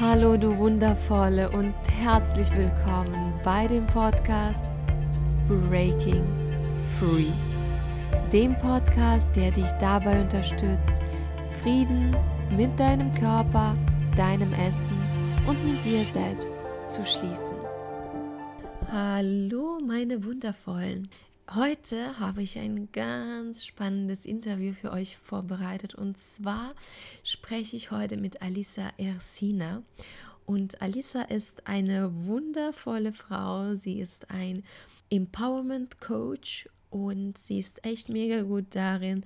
Hallo du wundervolle und herzlich willkommen bei dem Podcast Breaking Free. Dem Podcast, der dich dabei unterstützt, Frieden mit deinem Körper, deinem Essen und mit dir selbst zu schließen. Hallo meine wundervollen. Heute habe ich ein ganz spannendes Interview für euch vorbereitet und zwar spreche ich heute mit Alisa Ersina. Und Alisa ist eine wundervolle Frau. Sie ist ein Empowerment Coach und sie ist echt mega gut darin,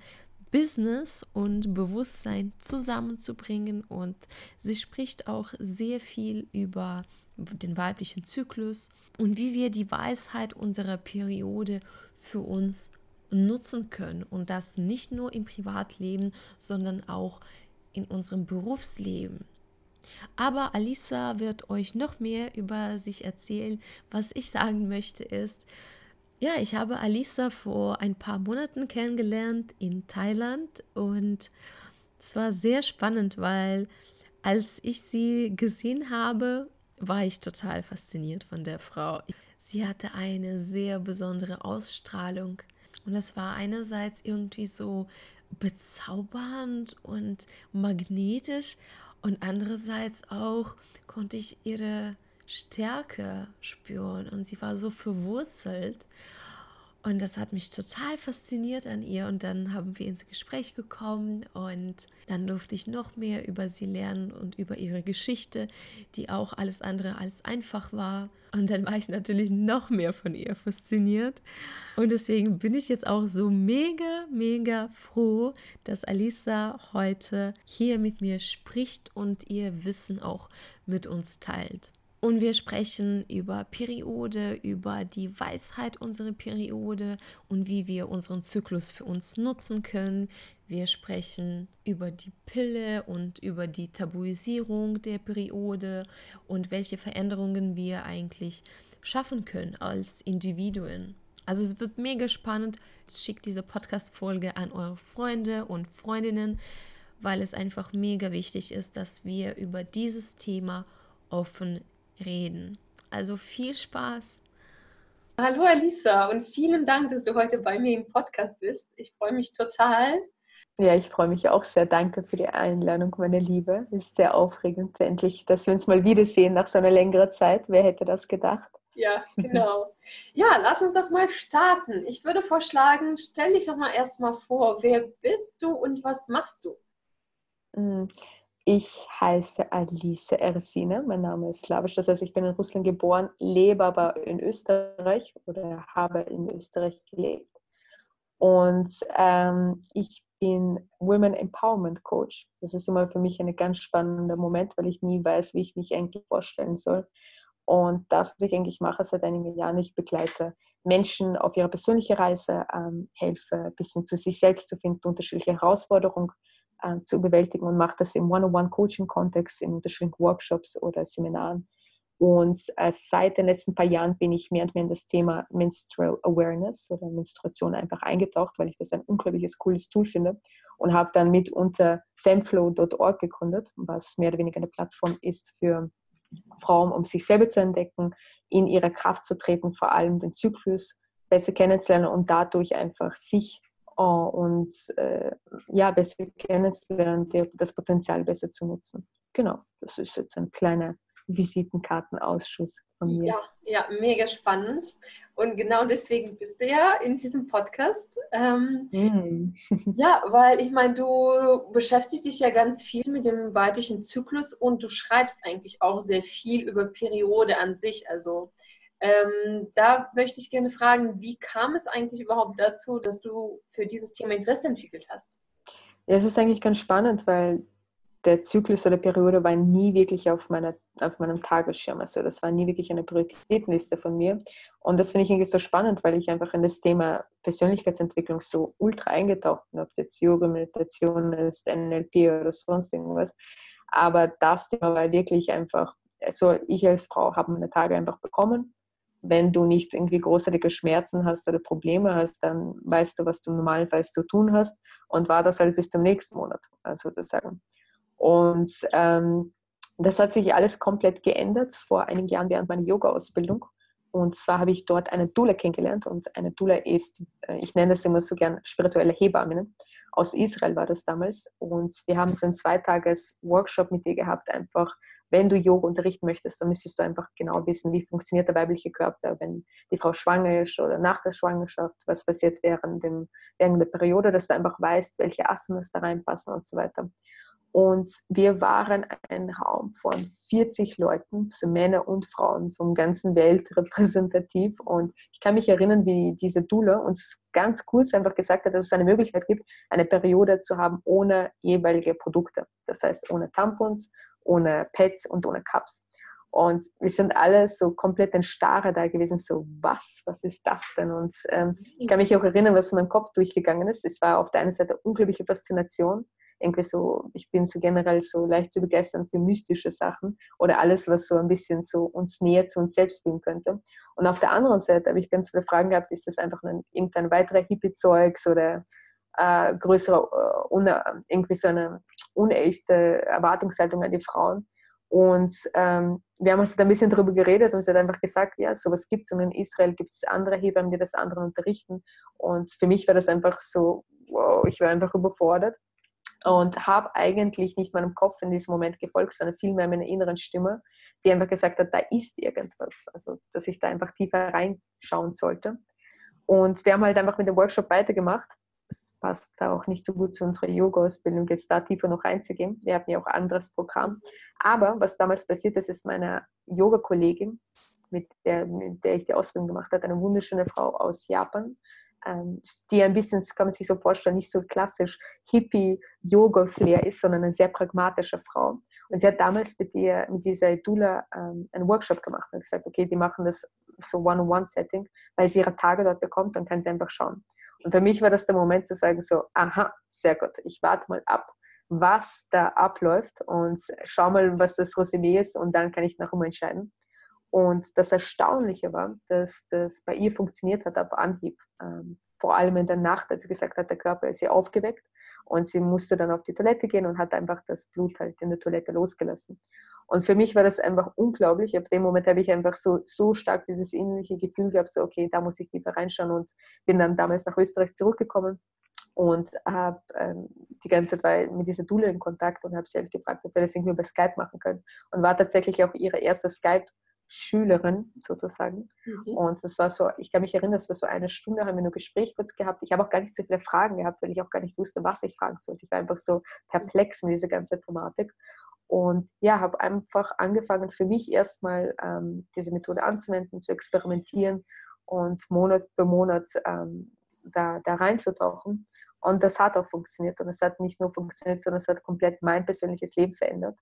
Business und Bewusstsein zusammenzubringen und sie spricht auch sehr viel über den weiblichen Zyklus und wie wir die Weisheit unserer Periode für uns nutzen können und das nicht nur im Privatleben, sondern auch in unserem Berufsleben. Aber Alisa wird euch noch mehr über sich erzählen. Was ich sagen möchte ist, ja, ich habe Alisa vor ein paar Monaten kennengelernt in Thailand und es war sehr spannend, weil als ich sie gesehen habe, war ich total fasziniert von der Frau. Sie hatte eine sehr besondere Ausstrahlung und es war einerseits irgendwie so bezaubernd und magnetisch und andererseits auch konnte ich ihre Stärke spüren und sie war so verwurzelt und das hat mich total fasziniert an ihr. Und dann haben wir ins Gespräch gekommen und dann durfte ich noch mehr über sie lernen und über ihre Geschichte, die auch alles andere als einfach war. Und dann war ich natürlich noch mehr von ihr fasziniert. Und deswegen bin ich jetzt auch so mega, mega froh, dass Alisa heute hier mit mir spricht und ihr Wissen auch mit uns teilt. Und wir sprechen über Periode, über die Weisheit unserer Periode und wie wir unseren Zyklus für uns nutzen können. Wir sprechen über die Pille und über die Tabuisierung der Periode und welche Veränderungen wir eigentlich schaffen können als Individuen. Also es wird mega spannend. Schickt diese Podcast-Folge an eure Freunde und Freundinnen, weil es einfach mega wichtig ist, dass wir über dieses Thema offen reden. Also viel Spaß. Hallo Alisa und vielen Dank, dass du heute bei mir im Podcast bist. Ich freue mich total. Ja, ich freue mich auch sehr. Danke für die Einladung, meine Liebe. Es ist sehr aufregend, endlich, dass wir uns mal wiedersehen nach so einer längeren Zeit. Wer hätte das gedacht? Ja, genau. Ja, lass uns doch mal starten. Ich würde vorschlagen, stell dich doch mal erstmal vor. Wer bist du und was machst du? Ich heiße Alice Ersine, mein Name ist slawisch, das heißt, ich bin in Russland geboren, lebe aber in Österreich oder habe in Österreich gelebt. Und ähm, ich bin Women Empowerment Coach. Das ist immer für mich ein ganz spannender Moment, weil ich nie weiß, wie ich mich eigentlich vorstellen soll. Und das, was ich eigentlich mache seit einigen Jahren, ich begleite Menschen auf ihrer persönlichen Reise, ähm, helfe ein bisschen zu sich selbst zu finden, unterschiedliche Herausforderungen äh, zu bewältigen und mache das im One-on-One-Coaching-Kontext, in unterschiedlichen Workshops oder Seminaren. Und äh, seit den letzten paar Jahren bin ich mehr und mehr in das Thema Menstrual Awareness oder Menstruation einfach eingetaucht, weil ich das ein unglaubliches, cooles Tool finde und habe dann mit unter femflow.org gegründet, was mehr oder weniger eine Plattform ist für Frauen, um sich selber zu entdecken, in ihrer Kraft zu treten, vor allem den Zyklus besser kennenzulernen und dadurch einfach sich und äh, ja, besser kennenzulernen, das Potenzial besser zu nutzen. Genau, das ist jetzt ein kleiner Visitenkartenausschuss von mir. Ja, ja, mega spannend. Und genau deswegen bist du ja in diesem Podcast. Ähm, mm. ja, weil ich meine, du beschäftigst dich ja ganz viel mit dem weiblichen Zyklus und du schreibst eigentlich auch sehr viel über Periode an sich. Also ähm, da möchte ich gerne fragen, wie kam es eigentlich überhaupt dazu, dass du für dieses Thema Interesse entwickelt hast? Ja, es ist eigentlich ganz spannend, weil der Zyklus oder Periode war nie wirklich auf, meiner, auf meinem Tagesschirm. Also das war nie wirklich eine Prioritätenliste von mir. Und das finde ich irgendwie so spannend, weil ich einfach in das Thema Persönlichkeitsentwicklung so ultra eingetaucht bin, ob es jetzt Yoga, Meditation ist, NLP oder sonst irgendwas. Aber das Thema war wirklich einfach, also ich als Frau habe meine Tage einfach bekommen wenn du nicht irgendwie großartige Schmerzen hast oder Probleme hast, dann weißt du, was du normalerweise zu tun hast und war das halt bis zum nächsten Monat, sozusagen. Und ähm, das hat sich alles komplett geändert vor einigen Jahren während meiner Yoga-Ausbildung. Und zwar habe ich dort eine Dula kennengelernt. Und eine Dula ist, äh, ich nenne das immer so gern spirituelle Hebamme. Aus Israel war das damals. Und wir haben so einen Zweitages-Workshop mit ihr gehabt, einfach wenn du Yoga unterrichten möchtest, dann müsstest du einfach genau wissen, wie funktioniert der weibliche Körper, wenn die Frau schwanger ist oder nach der Schwangerschaft, was passiert während, dem, während der Periode, dass du einfach weißt, welche Asanas da reinpassen und so weiter. Und wir waren ein Raum von 40 Leuten, so Männer und Frauen vom ganzen Welt repräsentativ. Und ich kann mich erinnern, wie diese Dula uns ganz kurz einfach gesagt hat, dass es eine Möglichkeit gibt, eine Periode zu haben ohne jeweilige Produkte. Das heißt, ohne Tampons, ohne Pads und ohne Cups. Und wir sind alle so komplett in Starre da gewesen, so was, was ist das denn? Und ähm, ich kann mich auch erinnern, was in meinem Kopf durchgegangen ist. Es war auf der einen Seite unglaubliche Faszination, irgendwie so, ich bin so generell so leicht zu begeistern für mystische Sachen oder alles, was so ein bisschen so uns näher zu uns selbst bringen könnte. Und auf der anderen Seite habe ich ganz viele Fragen gehabt, ist das einfach ein, irgendein weiterer Hippie-Zeugs oder äh, größere, äh, irgendwie so eine unechte Erwartungshaltung an die Frauen. Und ähm, wir haben uns da ein bisschen darüber geredet und sie hat einfach gesagt, ja, sowas gibt es und in Israel gibt es andere Hebammen, die das anderen unterrichten. Und für mich war das einfach so, wow, ich war einfach überfordert und habe eigentlich nicht meinem Kopf in diesem Moment gefolgt, sondern vielmehr meiner inneren Stimme, die einfach gesagt hat, da ist irgendwas. Also, dass ich da einfach tiefer reinschauen sollte. Und wir haben halt einfach mit dem Workshop weitergemacht. Das passt auch nicht so gut zu unserer Yoga-Ausbildung, jetzt da tiefer noch reinzugehen. Wir hatten ja auch ein anderes Programm. Aber was damals passiert ist, ist meine Yoga-Kollegin, mit der, mit der ich die Ausbildung gemacht habe, eine wunderschöne Frau aus Japan, ähm, die ein bisschen, kann man sich so vorstellen, nicht so klassisch Hippie-Yoga-Flair ist, sondern eine sehr pragmatische Frau. Und sie hat damals mit, ihr, mit dieser Dula ähm, einen Workshop gemacht und gesagt, okay, die machen das so One-on-One-Setting, weil sie ihre Tage dort bekommt, dann kann sie einfach schauen. Und für mich war das der Moment zu sagen, so, aha, sehr gut, ich warte mal ab, was da abläuft und schau mal, was das Resümee ist und dann kann ich nach immer entscheiden. Und das Erstaunliche war, dass das bei ihr funktioniert hat auf Anhieb. Ähm, vor allem in der Nacht, als sie gesagt hat, der Körper ist ihr aufgeweckt und sie musste dann auf die Toilette gehen und hat einfach das Blut halt in der Toilette losgelassen. Und für mich war das einfach unglaublich. Ab dem Moment habe ich einfach so, so stark dieses innerliche Gefühl gehabt, so okay, da muss ich tiefer reinschauen und bin dann damals nach Österreich zurückgekommen und habe ähm, die ganze Zeit mit dieser Dule in Kontakt und habe sie halt gefragt, ob wir das irgendwie über Skype machen können. Und war tatsächlich auch ihre erste Skype Schülerin sozusagen. Mhm. Und das war so, ich kann mich erinnern, das war so eine Stunde, haben wir nur Gespräch kurz gehabt. Ich habe auch gar nicht so viele Fragen gehabt, weil ich auch gar nicht wusste, was ich fragen sollte. Ich war einfach so perplex mit dieser ganzen Thematik. Und ja, habe einfach angefangen, für mich erstmal ähm, diese Methode anzuwenden, zu experimentieren und Monat für Monat ähm, da, da reinzutauchen. Und das hat auch funktioniert. Und es hat nicht nur funktioniert, sondern es hat komplett mein persönliches Leben verändert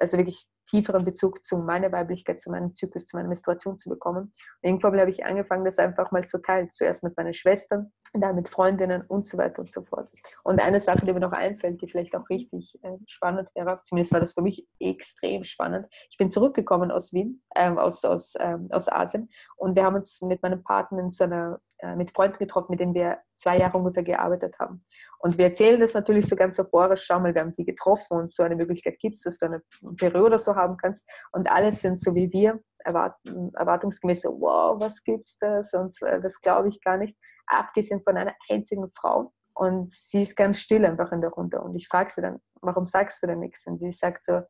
also wirklich tieferen Bezug zu meiner Weiblichkeit, zu meinem Zyklus, zu meiner Menstruation zu bekommen. Und irgendwann habe ich angefangen, das einfach mal zu teilen. Zuerst mit meinen Schwestern, dann mit Freundinnen und so weiter und so fort. Und eine Sache, die mir noch einfällt, die vielleicht auch richtig äh, spannend wäre, zumindest war das für mich extrem spannend. Ich bin zurückgekommen aus Wien, äh, aus, aus, äh, aus Asien und wir haben uns mit meinem Partner in so einer, äh, mit Freunden getroffen, mit denen wir zwei Jahre ungefähr gearbeitet haben. Und wir erzählen das natürlich so ganz euphorisch, schau mal, wir haben die getroffen und so eine Möglichkeit gibt es, dass du eine Periode so haben kannst. Und alle sind so wie wir, erwartungsgemäß so, wow, was gibt's das? Und das glaube ich gar nicht, abgesehen von einer einzigen Frau. Und sie ist ganz still einfach in der Runde. Und ich frage sie dann, warum sagst du denn nichts? Und sie sagt so,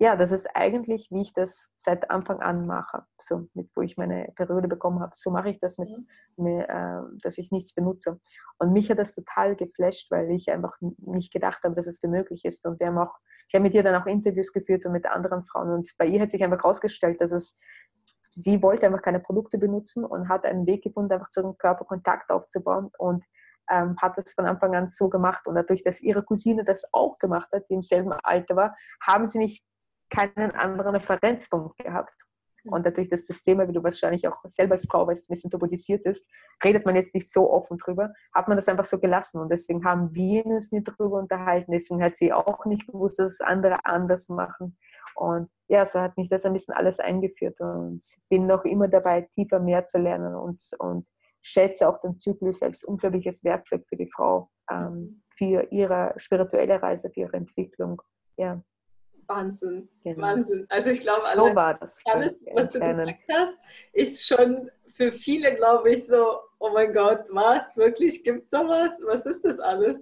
ja, das ist eigentlich, wie ich das seit Anfang an mache, so mit, wo ich meine Periode bekommen habe. So mache ich das mit, mhm. mit äh, dass ich nichts benutze. Und mich hat das total geflasht, weil ich einfach nicht gedacht habe, dass es für möglich ist. Und wir haben auch, ich habe mit ihr dann auch Interviews geführt und mit anderen Frauen. Und bei ihr hat sich einfach herausgestellt, dass es sie wollte einfach keine Produkte benutzen und hat einen Weg gefunden, einfach zu ihrem Körper Kontakt aufzubauen und ähm, hat es von Anfang an so gemacht. Und dadurch, dass ihre Cousine das auch gemacht hat, die im selben Alter war, haben sie nicht keinen anderen Referenzpunkt gehabt. Mhm. Und dadurch, dass das Thema, wie du wahrscheinlich auch selber als Frau weißt, ein bisschen tabuisiert ist, redet man jetzt nicht so offen drüber, hat man das einfach so gelassen. Und deswegen haben wir uns nicht drüber unterhalten. Deswegen hat sie auch nicht gewusst, dass andere anders machen. Und ja, so hat mich das ein bisschen alles eingeführt. Und bin noch immer dabei, tiefer mehr zu lernen und, und schätze auch den Zyklus als unglaubliches Werkzeug für die Frau, ähm, für ihre spirituelle Reise, für ihre Entwicklung. Ja. Wahnsinn, genau. Wahnsinn. Also ich glaube, so war das alles, was du gesagt hast, ist schon für viele, glaube ich, so, oh mein Gott, was, wirklich, gibt es sowas? Was ist das alles?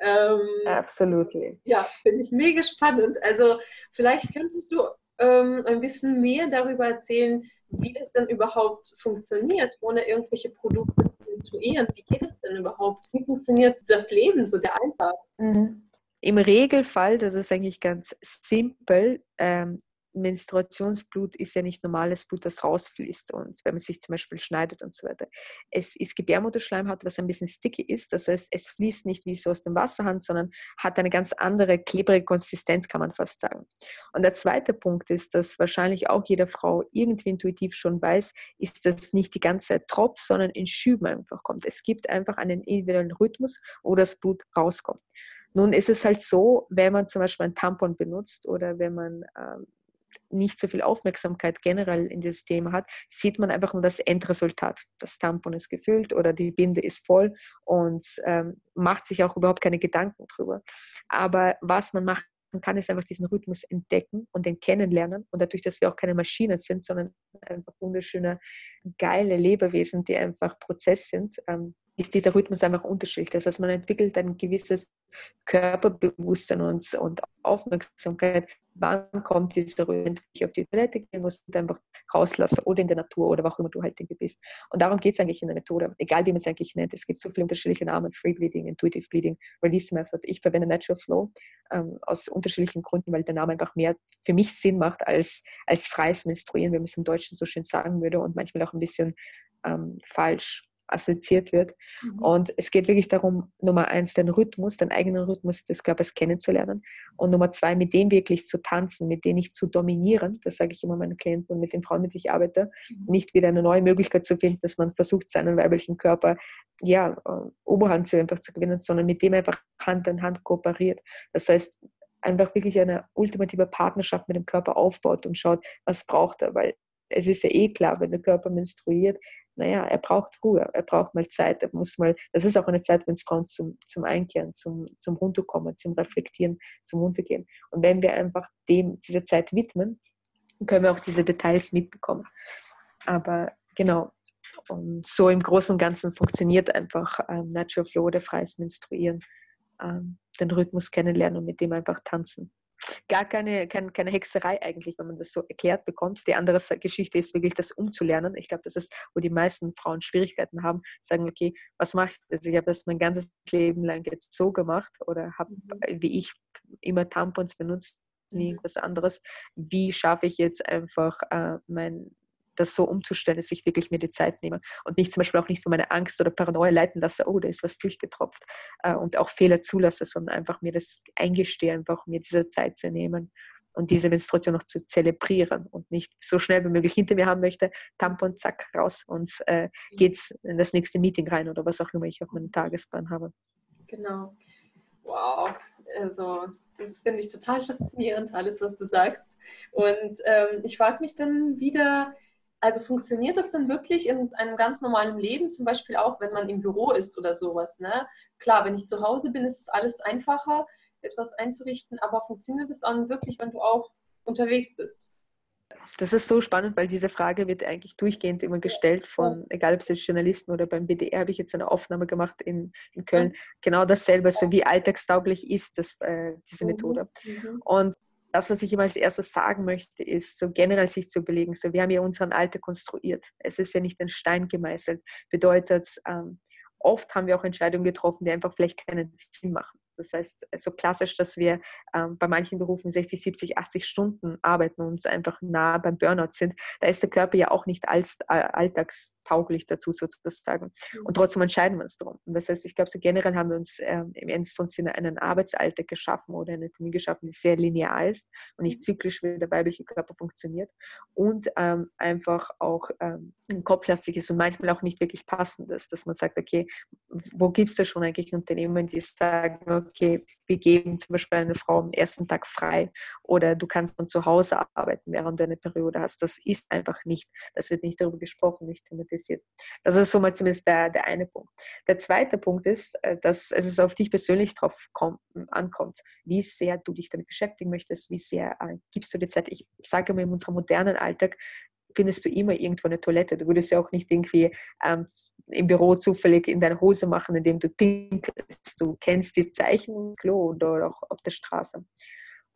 Ähm, Absolutely. Ja, finde ich mega spannend. Also vielleicht könntest du ähm, ein bisschen mehr darüber erzählen, wie das dann überhaupt funktioniert, ohne irgendwelche Produkte zu instruieren. Wie geht es denn überhaupt? Wie funktioniert das Leben, so der Alltag? Mhm. Im Regelfall, das ist eigentlich ganz simpel, ähm, Menstruationsblut ist ja nicht normales Blut, das rausfließt und wenn man sich zum Beispiel schneidet und so weiter. Es ist Gebärmutterschleimhaut, was ein bisschen sticky ist. Das heißt, es fließt nicht wie so aus dem Wasserhand, sondern hat eine ganz andere klebrige Konsistenz, kann man fast sagen. Und der zweite Punkt ist, dass wahrscheinlich auch jede Frau irgendwie intuitiv schon weiß, ist, dass nicht die ganze Tropf, sondern in Schüben einfach kommt. Es gibt einfach einen individuellen Rhythmus, wo das Blut rauskommt. Nun ist es halt so, wenn man zum Beispiel ein Tampon benutzt oder wenn man ähm, nicht so viel Aufmerksamkeit generell in dieses Thema hat, sieht man einfach nur das Endresultat. Das Tampon ist gefüllt oder die Binde ist voll und ähm, macht sich auch überhaupt keine Gedanken drüber. Aber was man machen kann, ist einfach diesen Rhythmus entdecken und den kennenlernen. Und dadurch, dass wir auch keine Maschinen sind, sondern einfach wunderschöne, geile Lebewesen, die einfach Prozess sind, ähm, ist dieser Rhythmus einfach unterschiedlich. Das heißt, man entwickelt ein gewisses Körperbewusstsein und, und Aufmerksamkeit, wann kommt dieser Rhythmus, wenn ich auf die Toilette gehen muss und einfach rauslassen oder in der Natur oder wo auch immer du halt bist. Und darum geht es eigentlich in der Methode, egal wie man es eigentlich nennt. Es gibt so viele unterschiedliche Namen, Free Bleeding, Intuitive Bleeding, Release Method. Ich verwende Natural Flow ähm, aus unterschiedlichen Gründen, weil der Name einfach mehr für mich Sinn macht als, als freies Menstruieren, wie man es im Deutschen so schön sagen würde und manchmal auch ein bisschen ähm, falsch assoziiert wird. Mhm. Und es geht wirklich darum, Nummer eins, den Rhythmus, den eigenen Rhythmus des Körpers kennenzulernen. Und Nummer zwei, mit dem wirklich zu tanzen, mit dem nicht zu dominieren. Das sage ich immer meinen Klienten und mit den Frauen, mit denen ich arbeite. Mhm. Nicht wieder eine neue Möglichkeit zu finden, dass man versucht, seinen weiblichen Körper ja, äh, Oberhand zu einfach zu gewinnen, sondern mit dem einfach Hand in Hand kooperiert. Das heißt, einfach wirklich eine ultimative Partnerschaft mit dem Körper aufbaut und schaut, was braucht er, weil es ist ja eh klar, wenn der Körper menstruiert, naja, er braucht Ruhe, er braucht mal Zeit, er muss mal, das ist auch eine Zeit, wenn es kommt zum, zum Einkehren, zum, zum Runterkommen, zum Reflektieren, zum Runtergehen. Und wenn wir einfach dem diese Zeit widmen, können wir auch diese Details mitbekommen. Aber genau, und so im Großen und Ganzen funktioniert einfach ähm, Natural Flow oder freies Menstruieren, ähm, den Rhythmus kennenlernen und mit dem einfach tanzen gar keine, keine, keine Hexerei eigentlich, wenn man das so erklärt bekommt. Die andere Geschichte ist wirklich das umzulernen. Ich glaube, das ist, wo die meisten Frauen Schwierigkeiten haben, sagen, okay, was mache ich das? Ich habe das mein ganzes Leben lang jetzt so gemacht oder habe, mhm. wie ich, immer Tampons benutzt, nie mhm. irgendwas anderes. Wie schaffe ich jetzt einfach äh, mein, das so umzustellen, dass ich wirklich mir die Zeit nehme und nicht zum Beispiel auch nicht von meiner Angst oder Paranoia leiten lasse, oh, da ist was durchgetropft äh, und auch Fehler zulasse, sondern einfach mir das eingestehe, einfach mir diese Zeit zu nehmen und diese Menstruation noch zu zelebrieren und nicht so schnell wie möglich hinter mir haben möchte, Tampon, zack, raus und äh, geht's in das nächste Meeting rein oder was auch immer ich auf meinem Tagesplan habe. Genau. Wow. Also, das finde ich total faszinierend, alles, was du sagst. Und ähm, ich frage mich dann wieder, also funktioniert das dann wirklich in einem ganz normalen Leben, zum Beispiel auch, wenn man im Büro ist oder sowas? Ne? Klar, wenn ich zu Hause bin, ist es alles einfacher, etwas einzurichten, aber funktioniert das dann wirklich, wenn du auch unterwegs bist? Das ist so spannend, weil diese Frage wird eigentlich durchgehend immer gestellt von, egal ob es jetzt Journalisten oder beim BDR, habe ich jetzt eine Aufnahme gemacht in, in Köln. Genau dasselbe, so wie alltagstauglich ist das, äh, diese mhm. Methode. Mhm. Und das, was ich immer als erstes sagen möchte, ist so generell sich zu überlegen, so wir haben ja unseren Alter konstruiert. Es ist ja nicht ein Stein gemeißelt. Bedeutet, ähm, oft haben wir auch Entscheidungen getroffen, die einfach vielleicht keinen Sinn machen. Das heißt, so klassisch, dass wir ähm, bei manchen Berufen 60, 70, 80 Stunden arbeiten und einfach nah beim Burnout sind, da ist der Körper ja auch nicht als, äh, alltagstauglich dazu sozusagen. Mhm. Und trotzdem entscheiden wir uns darum. Und das heißt, ich glaube, so generell haben wir uns ähm, im engsten Sinne einen Arbeitsalltag geschaffen oder eine Familie geschaffen, die sehr linear ist und nicht mhm. zyklisch, wie der weibliche Körper funktioniert. Und ähm, einfach auch ähm, kopflastig ist und manchmal auch nicht wirklich passend ist, dass man sagt, okay, wo gibt es da schon eigentlich Unternehmen, die sagen, okay, wir geben zum Beispiel eine Frau am ersten Tag frei oder du kannst von zu Hause arbeiten, während du eine Periode hast. Das ist einfach nicht. Das wird nicht darüber gesprochen, nicht mit automatisiert. Das ist so mal zumindest der, der eine Punkt. Der zweite Punkt ist, äh, dass es auf dich persönlich drauf kommt, ankommt, wie sehr du dich damit beschäftigen möchtest, wie sehr äh, gibst du dir Zeit. Ich sage mal, in unserem modernen Alltag findest du immer irgendwo eine Toilette. Du würdest ja auch nicht irgendwie ähm, im Büro zufällig in deine Hose machen, indem du pinkelst. Du kennst die Zeichen im Klo oder auch auf der Straße.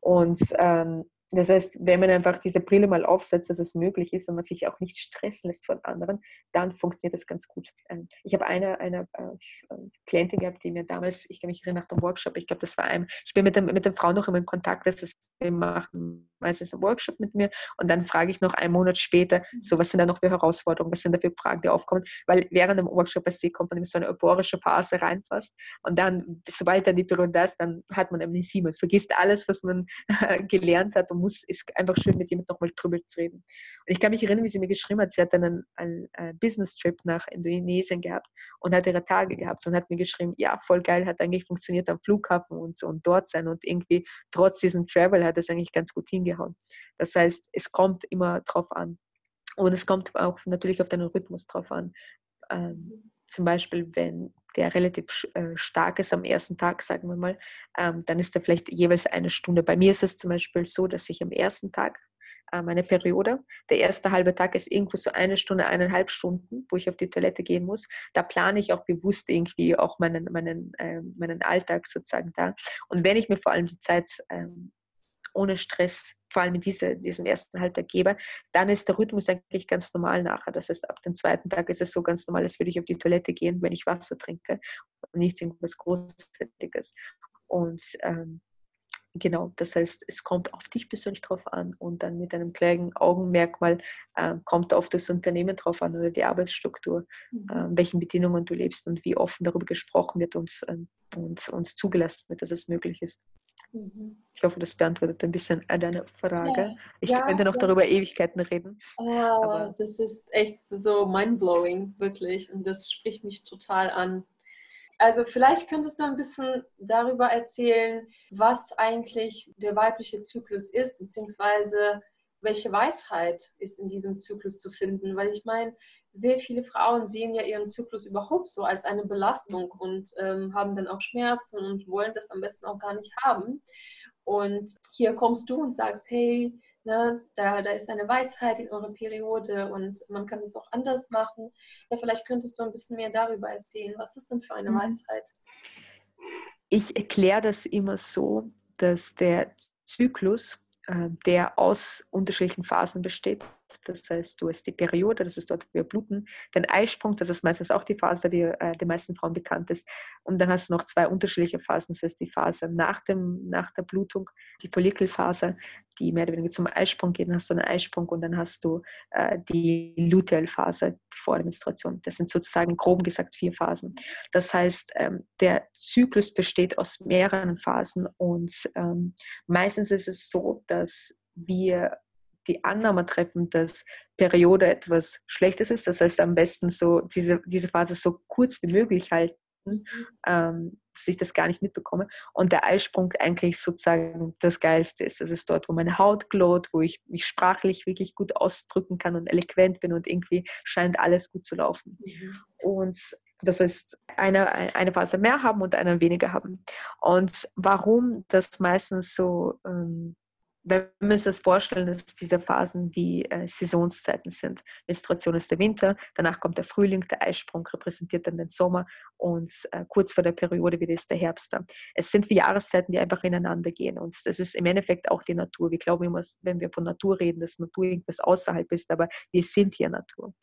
Und ähm, das heißt, wenn man einfach diese Brille mal aufsetzt, dass es möglich ist und man sich auch nicht stressen lässt von anderen, dann funktioniert das ganz gut. Ähm, ich habe eine, eine äh, Klientin gehabt, die mir damals, ich kann mich erinnern, nach dem Workshop, ich glaube, das war ein, ich bin mit, dem, mit den Frauen noch immer in Kontakt, dass das wir machen meistens einen Workshop mit mir und dann frage ich noch einen Monat später, so was sind da noch für Herausforderungen, was sind da für Fragen, die aufkommen, weil während dem Workshop bei sie kommt man in so eine euphorische Phase reinfasst und dann, sobald dann die Periode da ist, dann hat man Amnesie, man vergisst alles, was man gelernt hat und muss, ist einfach schön mit jemandem nochmal drüber zu reden. Und ich kann mich erinnern, wie sie mir geschrieben hat, sie hat dann einen, einen, einen Business-Trip nach Indonesien gehabt und hat ihre Tage gehabt und hat mir geschrieben, ja, voll geil, hat eigentlich funktioniert am Flughafen und so und dort sein und irgendwie trotz diesem Travel hat es eigentlich ganz gut hingehauen. Das heißt, es kommt immer drauf an. Und es kommt auch natürlich auf deinen Rhythmus drauf an. Ähm, zum Beispiel, wenn der relativ äh, stark ist am ersten Tag, sagen wir mal, ähm, dann ist er vielleicht jeweils eine Stunde. Bei mir ist es zum Beispiel so, dass ich am ersten Tag äh, meine Periode. Der erste halbe Tag ist irgendwo so eine Stunde, eineinhalb Stunden, wo ich auf die Toilette gehen muss. Da plane ich auch bewusst irgendwie auch meinen, meinen, äh, meinen Alltag sozusagen da. Und wenn ich mir vor allem die Zeit ähm, ohne Stress, vor allem in diese, diesem ersten Halbtag gebe, dann ist der Rhythmus eigentlich ganz normal nachher. Das heißt, ab dem zweiten Tag ist es so ganz normal, als würde ich auf die Toilette gehen, wenn ich Wasser trinke und nichts irgendwas Großartiges. Und ähm, Genau, das heißt, es kommt auf dich persönlich drauf an und dann mit einem kleinen Augenmerkmal äh, kommt auf das Unternehmen drauf an oder die Arbeitsstruktur, mhm. äh, welchen Bedingungen du lebst und wie offen darüber gesprochen wird und, äh, und, und zugelassen wird, dass es möglich ist. Mhm. Ich hoffe, das beantwortet ein bisschen deine Frage. Ja, ich ja, könnte noch ja. darüber Ewigkeiten reden. Oh, das ist echt so mindblowing, wirklich. Und das spricht mich total an. Also vielleicht könntest du ein bisschen darüber erzählen, was eigentlich der weibliche Zyklus ist, beziehungsweise welche Weisheit ist in diesem Zyklus zu finden. Weil ich meine, sehr viele Frauen sehen ja ihren Zyklus überhaupt so als eine Belastung und ähm, haben dann auch Schmerzen und wollen das am besten auch gar nicht haben. Und hier kommst du und sagst, hey, Ne? Da, da ist eine Weisheit in eurer Periode und man kann das auch anders machen. Ja, vielleicht könntest du ein bisschen mehr darüber erzählen. Was ist denn für eine mhm. Weisheit? Ich erkläre das immer so, dass der Zyklus, der aus unterschiedlichen Phasen besteht, das heißt, du hast die Periode, das ist dort, wo wir bluten, den Eisprung, das ist meistens auch die Phase, die äh, den meisten Frauen bekannt ist. Und dann hast du noch zwei unterschiedliche Phasen, das heißt die Phase nach, dem, nach der Blutung, die Follikelphase, die mehr oder weniger zum Eisprung geht, dann hast du einen Eisprung und dann hast du äh, die Lutealphase vor der Menstruation. Das sind sozusagen grob gesagt vier Phasen. Das heißt, ähm, der Zyklus besteht aus mehreren Phasen und ähm, meistens ist es so, dass wir die Annahme treffen, dass Periode etwas Schlechtes ist. Das heißt, am besten so diese, diese Phase so kurz wie möglich halten, ähm, dass ich das gar nicht mitbekomme. Und der Eisprung eigentlich sozusagen das Geilste ist. Das ist dort, wo meine Haut glot, wo ich mich sprachlich wirklich gut ausdrücken kann und eloquent bin und irgendwie scheint alles gut zu laufen. Mhm. Und das heißt, eine, eine Phase mehr haben und eine weniger haben. Und warum das meistens so ähm, wenn wir uns das vorstellen, dass diese Phasen wie äh, Saisonszeiten sind. Menstruation ist der Winter, danach kommt der Frühling, der Eisprung repräsentiert dann den Sommer und äh, kurz vor der Periode wieder ist der Herbst da. Es sind wie Jahreszeiten, die einfach ineinander gehen und das ist im Endeffekt auch die Natur. Wir glauben immer, wenn wir von Natur reden, dass Natur irgendwas außerhalb ist, aber wir sind hier Natur.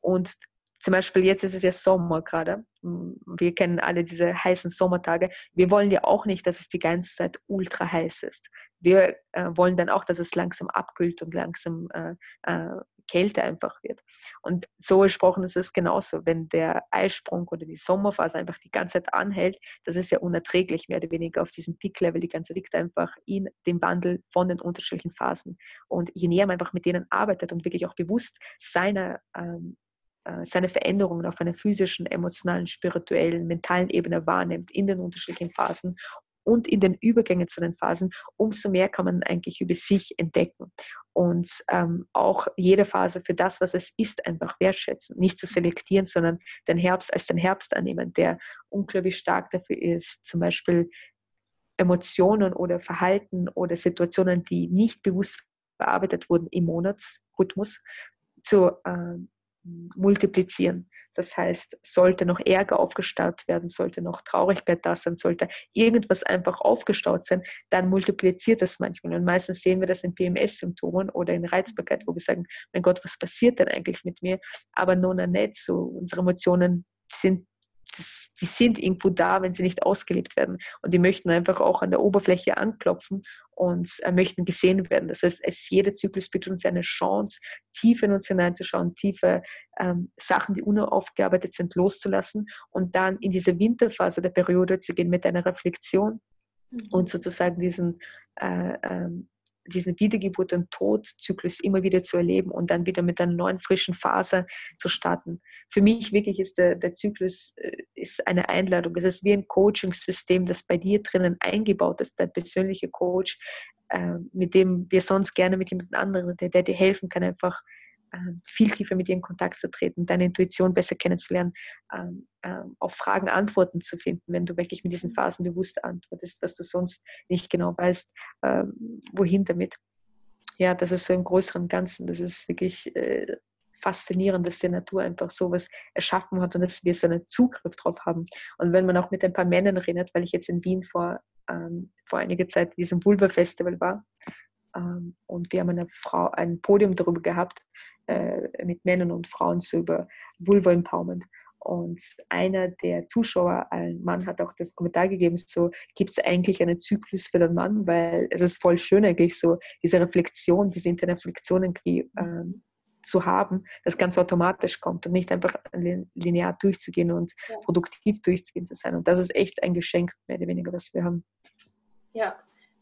Und zum Beispiel jetzt ist es ja Sommer gerade. Wir kennen alle diese heißen Sommertage. Wir wollen ja auch nicht, dass es die ganze Zeit ultra heiß ist. Wir äh, wollen dann auch, dass es langsam abkühlt und langsam äh, äh, kälter einfach wird. Und so gesprochen ist es genauso. Wenn der Eisprung oder die Sommerphase einfach die ganze Zeit anhält, das ist ja unerträglich, mehr oder weniger auf diesem Peak-Level. Die ganze Zeit liegt einfach in dem Wandel von den unterschiedlichen Phasen. Und je näher man einfach mit denen arbeitet und wirklich auch bewusst seine ähm, äh, seine Veränderungen auf einer physischen, emotionalen, spirituellen, mentalen Ebene wahrnimmt in den unterschiedlichen Phasen und in den Übergängen zu den Phasen, umso mehr kann man eigentlich über sich entdecken. und ähm, auch jede Phase für das, was es ist, einfach wertschätzen. Nicht zu selektieren, sondern den Herbst als den Herbst annehmen, der unglaublich stark dafür ist, zum Beispiel Emotionen oder Verhalten oder Situationen, die nicht bewusst bearbeitet wurden im Monatsrhythmus, zu äh, multiplizieren. Das heißt, sollte noch Ärger aufgestaut werden, sollte noch Traurigkeit da sein, sollte irgendwas einfach aufgestaut sein, dann multipliziert das manchmal. Und meistens sehen wir das in PMS-Symptomen oder in Reizbarkeit, wo wir sagen, mein Gott, was passiert denn eigentlich mit mir? Aber nun nicht so. Unsere Emotionen sind das, die sind irgendwo da, wenn sie nicht ausgelebt werden. Und die möchten einfach auch an der Oberfläche anklopfen und äh, möchten gesehen werden. Das heißt, es, jeder Zyklus bietet uns eine Chance, tief in uns hineinzuschauen, tiefe ähm, Sachen, die unaufgearbeitet sind, loszulassen und dann in diese Winterphase der Periode zu gehen mit einer Reflexion mhm. und sozusagen diesen äh, ähm, diesen Wiedergeburt- und Todzyklus immer wieder zu erleben und dann wieder mit einer neuen frischen Phase zu starten. Für mich wirklich ist der, der Zyklus äh, ist eine Einladung. Es ist wie ein Coaching-System, das bei dir drinnen eingebaut ist, dein persönlicher Coach, äh, mit dem wir sonst gerne mit jemand anderem, der, der dir helfen kann, einfach viel tiefer mit dir in Kontakt zu treten, deine Intuition besser kennenzulernen, ähm, ähm, auf Fragen Antworten zu finden, wenn du wirklich mit diesen Phasen bewusst antwortest, was du sonst nicht genau weißt, wohin damit. Ja, das ist so im größeren Ganzen. Das ist wirklich äh, faszinierend, dass die Natur einfach sowas erschaffen hat und dass wir so einen Zugriff drauf haben. Und wenn man auch mit ein paar Männern redet, weil ich jetzt in Wien vor, ähm, vor einiger Zeit diesem Vulva-Festival war, ähm, und wir haben eine Frau, ein Podium darüber gehabt, äh, mit Männern und Frauen so über Vulva Empowerment. Und einer der Zuschauer, ein Mann, hat auch das Kommentar gegeben, so gibt es eigentlich einen Zyklus für den Mann, weil es ist voll schön eigentlich so, diese Reflexion, diese interne Reflexion irgendwie ähm, zu haben, das ganz automatisch kommt und nicht einfach linear durchzugehen und ja. produktiv durchzugehen zu sein. Und das ist echt ein Geschenk, mehr oder weniger, was wir haben. Ja,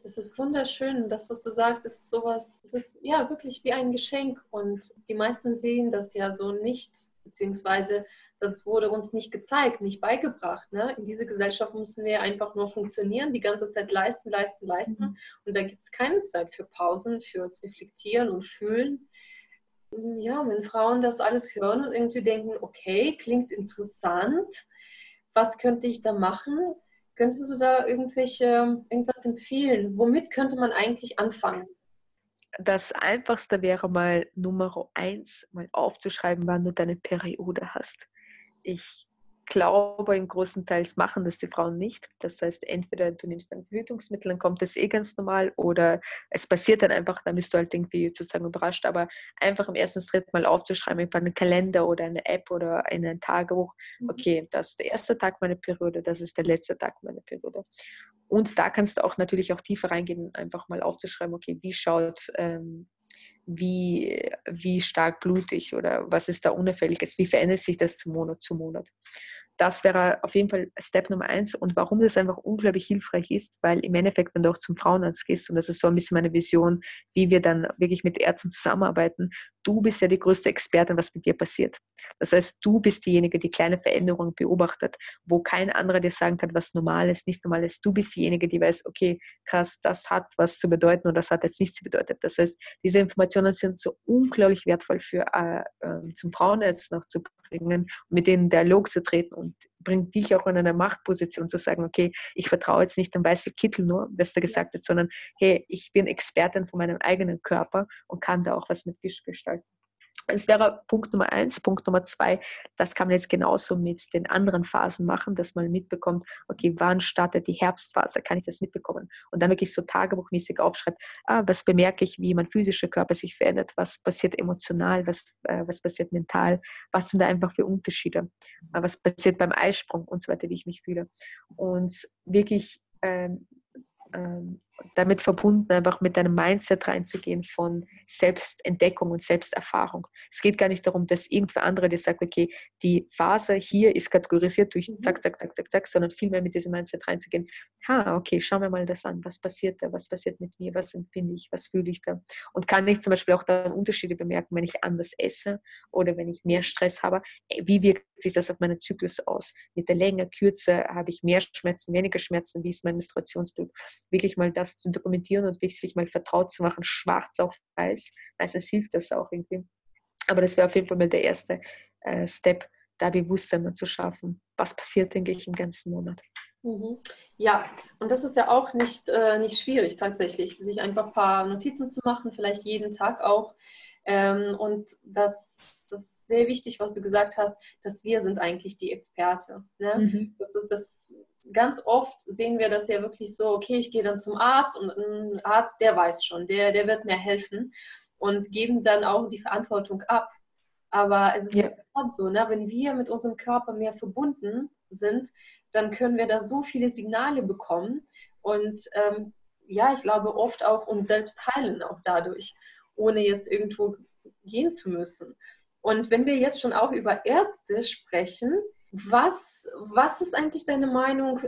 das ist wunderschön. Das, was du sagst, ist sowas, es ist ja wirklich wie ein Geschenk. Und die meisten sehen das ja so nicht, beziehungsweise das wurde uns nicht gezeigt, nicht beigebracht. Ne? In dieser Gesellschaft müssen wir einfach nur funktionieren, die ganze Zeit leisten, leisten, leisten. Mhm. Und da gibt es keine Zeit für Pausen, fürs Reflektieren und Fühlen. Ja, wenn Frauen das alles hören und irgendwie denken, okay, klingt interessant, was könnte ich da machen? Könntest du da irgendwelche, irgendwas empfehlen? Womit könnte man eigentlich anfangen? Das Einfachste wäre mal Nummer eins, mal aufzuschreiben, wann du deine Periode hast. Ich glaube, im großen Teil machen das die Frauen nicht. Das heißt, entweder du nimmst ein Verhütungsmittel, dann kommt das eh ganz normal, oder es passiert dann einfach, dann bist du halt irgendwie sozusagen überrascht. Aber einfach im ersten Schritt mal aufzuschreiben, über einen Kalender oder eine App oder in ein Tagebuch, mhm. okay, das ist der erste Tag meiner Periode, das ist der letzte Tag meiner Periode. Und da kannst du auch natürlich auch tiefer reingehen, einfach mal aufzuschreiben, okay, wie schaut ähm, wie, wie stark blutig oder was ist da unauffälliges, wie verändert sich das zu Monat zu Monat das wäre auf jeden Fall Step Nummer eins. Und warum das einfach unglaublich hilfreich ist, weil im Endeffekt, wenn du auch zum Frauenarzt gehst, und das ist so ein bisschen meine Vision, wie wir dann wirklich mit Ärzten zusammenarbeiten, du bist ja die größte Expertin, was mit dir passiert. Das heißt, du bist diejenige, die kleine Veränderungen beobachtet, wo kein anderer dir sagen kann, was normal ist, nicht normal ist. Du bist diejenige, die weiß, okay, krass, das hat was zu bedeuten und das hat jetzt nichts zu bedeuten. Das heißt, diese Informationen sind so unglaublich wertvoll für äh, äh, zum Frauenarzt noch zu bringen, mit denen Dialog zu treten und bringt dich auch in eine Machtposition zu sagen, okay, ich vertraue jetzt nicht dem weißen Kittel nur, was da gesagt wird, sondern hey, ich bin Expertin von meinem eigenen Körper und kann da auch was mit gestalten. Das wäre Punkt Nummer eins. Punkt Nummer zwei, das kann man jetzt genauso mit den anderen Phasen machen, dass man mitbekommt, okay, wann startet die Herbstphase, kann ich das mitbekommen? Und dann wirklich so tagebuchmäßig aufschreibt, ah, was bemerke ich, wie mein physischer Körper sich verändert, was passiert emotional, was, äh, was passiert mental, was sind da einfach für Unterschiede, äh, was passiert beim Eisprung und so weiter, wie ich mich fühle. Und wirklich ähm, ähm, damit verbunden, einfach mit einem Mindset reinzugehen von Selbstentdeckung und Selbsterfahrung. Es geht gar nicht darum, dass irgendwer andere dir sagt, okay, die Phase hier ist kategorisiert durch mhm. zack, zack, zack, zack, zack, sondern vielmehr mit diesem Mindset reinzugehen, ha, okay, schauen wir mal das an, was passiert da, was passiert mit mir, was empfinde ich, was fühle ich da und kann ich zum Beispiel auch da Unterschiede bemerken, wenn ich anders esse oder wenn ich mehr Stress habe, wie wirkt sich das auf meinen Zyklus aus? Mit der Länge, Kürze habe ich mehr Schmerzen, weniger Schmerzen, wie ist mein Menstruationsblut? Wirklich mal das das zu dokumentieren und sich mal vertraut zu machen, schwarz auf weiß. Meistens hilft das auch irgendwie. Aber das wäre auf jeden Fall mal der erste äh, Step, da Bewusstsein zu schaffen. Was passiert, denke ich, im ganzen Monat. Mhm. Ja, und das ist ja auch nicht, äh, nicht schwierig tatsächlich, sich einfach ein paar Notizen zu machen, vielleicht jeden Tag auch. Ähm, und das, das, ist sehr wichtig, was du gesagt hast, dass wir sind eigentlich die Experte. Ne? Mhm. Das ist, das, ganz oft sehen wir das ja wirklich so, okay, ich gehe dann zum Arzt und ein Arzt, der weiß schon, der, der wird mir helfen und geben dann auch die Verantwortung ab. Aber es ist ja. so, ne? wenn wir mit unserem Körper mehr verbunden sind, dann können wir da so viele Signale bekommen und ähm, ja, ich glaube oft auch uns selbst heilen auch dadurch, ohne jetzt irgendwo gehen zu müssen. Und wenn wir jetzt schon auch über Ärzte sprechen, was, was ist eigentlich deine Meinung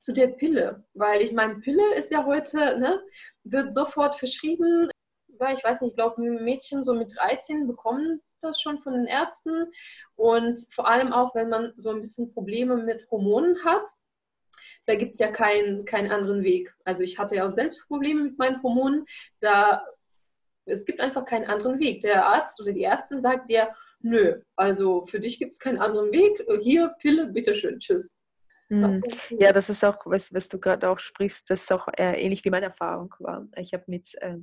zu der Pille? Weil ich meine, Pille ist ja heute, ne, wird sofort verschrieben. Ich weiß nicht, ich glaube, Mädchen so mit 13 bekommen das schon von den Ärzten. Und vor allem auch, wenn man so ein bisschen Probleme mit Hormonen hat, da gibt es ja keinen, keinen anderen Weg. Also ich hatte ja auch selbst Probleme mit meinen Hormonen. Da, es gibt einfach keinen anderen Weg. Der Arzt oder die Ärztin sagt dir, nö, also für dich gibt es keinen anderen Weg. Hier, Pille, bitteschön, tschüss. Mhm. Ja, das ist auch, was, was du gerade auch sprichst, das ist auch äh, ähnlich wie meine Erfahrung war. Ich habe mit äh,